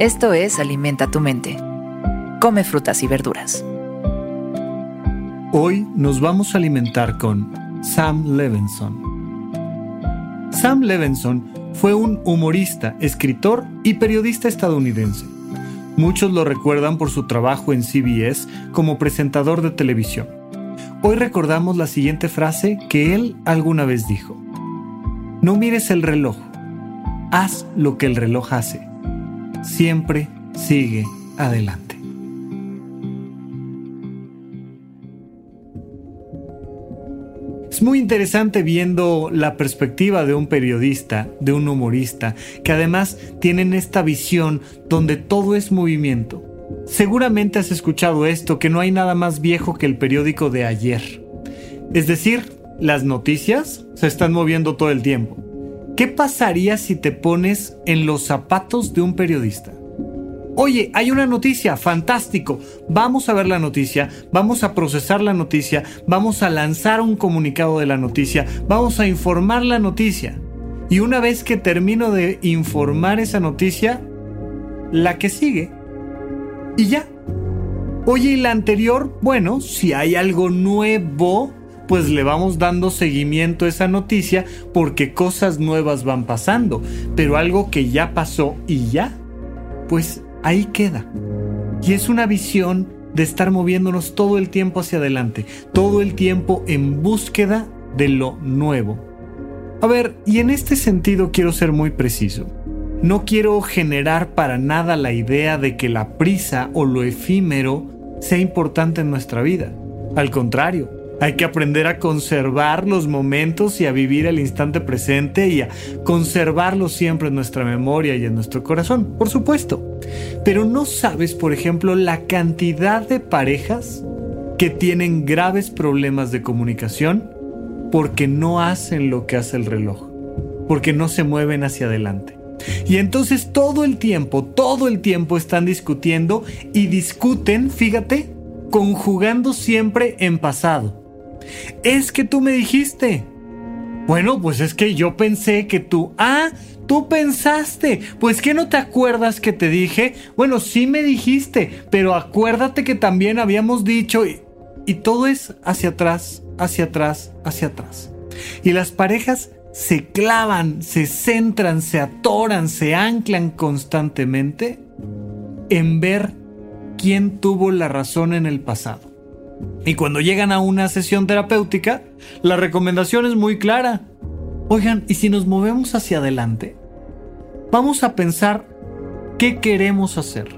Esto es Alimenta tu mente. Come frutas y verduras. Hoy nos vamos a alimentar con Sam Levinson. Sam Levinson fue un humorista, escritor y periodista estadounidense. Muchos lo recuerdan por su trabajo en CBS como presentador de televisión. Hoy recordamos la siguiente frase que él alguna vez dijo. No mires el reloj, haz lo que el reloj hace. Siempre sigue adelante. Es muy interesante viendo la perspectiva de un periodista, de un humorista, que además tienen esta visión donde todo es movimiento. Seguramente has escuchado esto, que no hay nada más viejo que el periódico de ayer. Es decir, las noticias se están moviendo todo el tiempo. ¿Qué pasaría si te pones en los zapatos de un periodista? Oye, hay una noticia, fantástico. Vamos a ver la noticia, vamos a procesar la noticia, vamos a lanzar un comunicado de la noticia, vamos a informar la noticia. Y una vez que termino de informar esa noticia, la que sigue. Y ya. Oye, ¿y la anterior? Bueno, si hay algo nuevo, pues le vamos dando seguimiento a esa noticia porque cosas nuevas van pasando. Pero algo que ya pasó y ya, pues ahí queda. Y es una visión de estar moviéndonos todo el tiempo hacia adelante, todo el tiempo en búsqueda de lo nuevo. A ver, y en este sentido quiero ser muy preciso. No quiero generar para nada la idea de que la prisa o lo efímero sea importante en nuestra vida. Al contrario, hay que aprender a conservar los momentos y a vivir el instante presente y a conservarlo siempre en nuestra memoria y en nuestro corazón, por supuesto. Pero no sabes, por ejemplo, la cantidad de parejas que tienen graves problemas de comunicación porque no hacen lo que hace el reloj, porque no se mueven hacia adelante. Y entonces todo el tiempo, todo el tiempo están discutiendo y discuten, fíjate, conjugando siempre en pasado. Es que tú me dijiste. Bueno, pues es que yo pensé que tú... Ah, tú pensaste. Pues que no te acuerdas que te dije. Bueno, sí me dijiste, pero acuérdate que también habíamos dicho... Y, todo es hacia atrás, hacia atrás, hacia atrás. Y las parejas se clavan, se centran, se atoran, se anclan constantemente en ver quién tuvo la razón en el pasado. Y cuando llegan a una sesión terapéutica, la recomendación es muy clara. Oigan, ¿y si nos movemos hacia adelante? Vamos a pensar qué queremos hacer,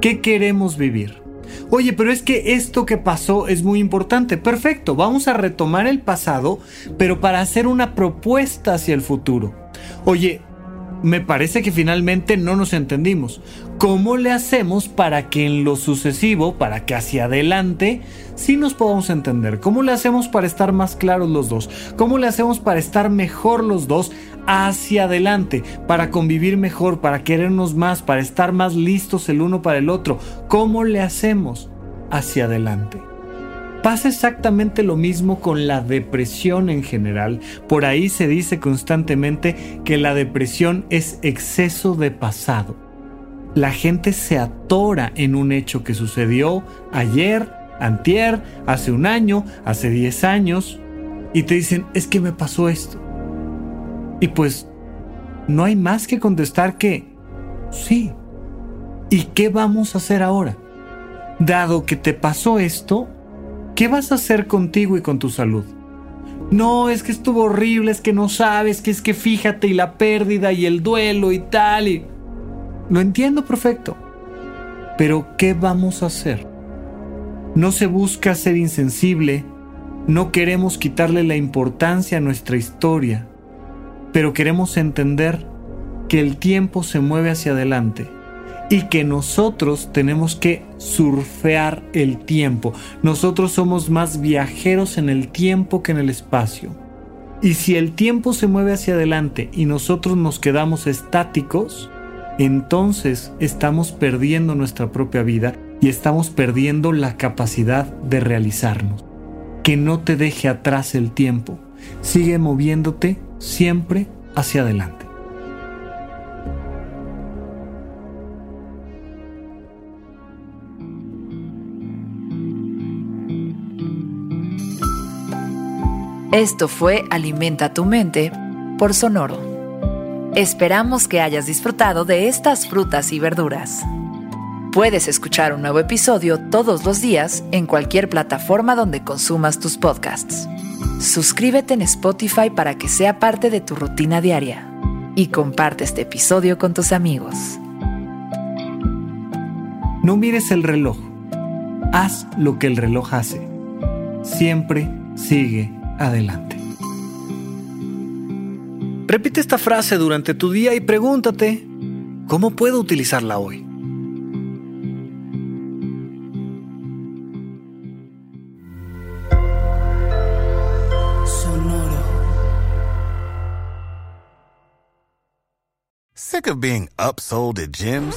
qué queremos vivir. Oye, pero es que esto que pasó es muy importante. Perfecto, vamos a retomar el pasado, pero para hacer una propuesta hacia el futuro. Oye, me parece que finalmente no nos entendimos. ¿Cómo le hacemos para que en lo sucesivo, para que hacia adelante, sí nos podamos entender? ¿Cómo le hacemos para estar más claros los dos? ¿Cómo le hacemos para estar mejor los dos hacia adelante? Para convivir mejor, para querernos más, para estar más listos el uno para el otro. ¿Cómo le hacemos hacia adelante? Pasa exactamente lo mismo con la depresión en general. Por ahí se dice constantemente que la depresión es exceso de pasado. La gente se atora en un hecho que sucedió ayer, antier, hace un año, hace 10 años, y te dicen, es que me pasó esto. Y pues no hay más que contestar que sí. ¿Y qué vamos a hacer ahora? Dado que te pasó esto, ¿Qué vas a hacer contigo y con tu salud? No, es que estuvo horrible, es que no sabes, que es que fíjate y la pérdida y el duelo y tal y... Lo entiendo perfecto. Pero ¿qué vamos a hacer? No se busca ser insensible, no queremos quitarle la importancia a nuestra historia, pero queremos entender que el tiempo se mueve hacia adelante y que nosotros tenemos que surfear el tiempo. Nosotros somos más viajeros en el tiempo que en el espacio. Y si el tiempo se mueve hacia adelante y nosotros nos quedamos estáticos, entonces estamos perdiendo nuestra propia vida y estamos perdiendo la capacidad de realizarnos. Que no te deje atrás el tiempo. Sigue moviéndote siempre hacia adelante. Esto fue Alimenta tu mente por Sonoro. Esperamos que hayas disfrutado de estas frutas y verduras. Puedes escuchar un nuevo episodio todos los días en cualquier plataforma donde consumas tus podcasts. Suscríbete en Spotify para que sea parte de tu rutina diaria y comparte este episodio con tus amigos. No mires el reloj. Haz lo que el reloj hace. Siempre sigue adelante. Repite esta frase durante tu día y pregúntate, ¿cómo puedo utilizarla hoy? Sick of being upsold at gyms?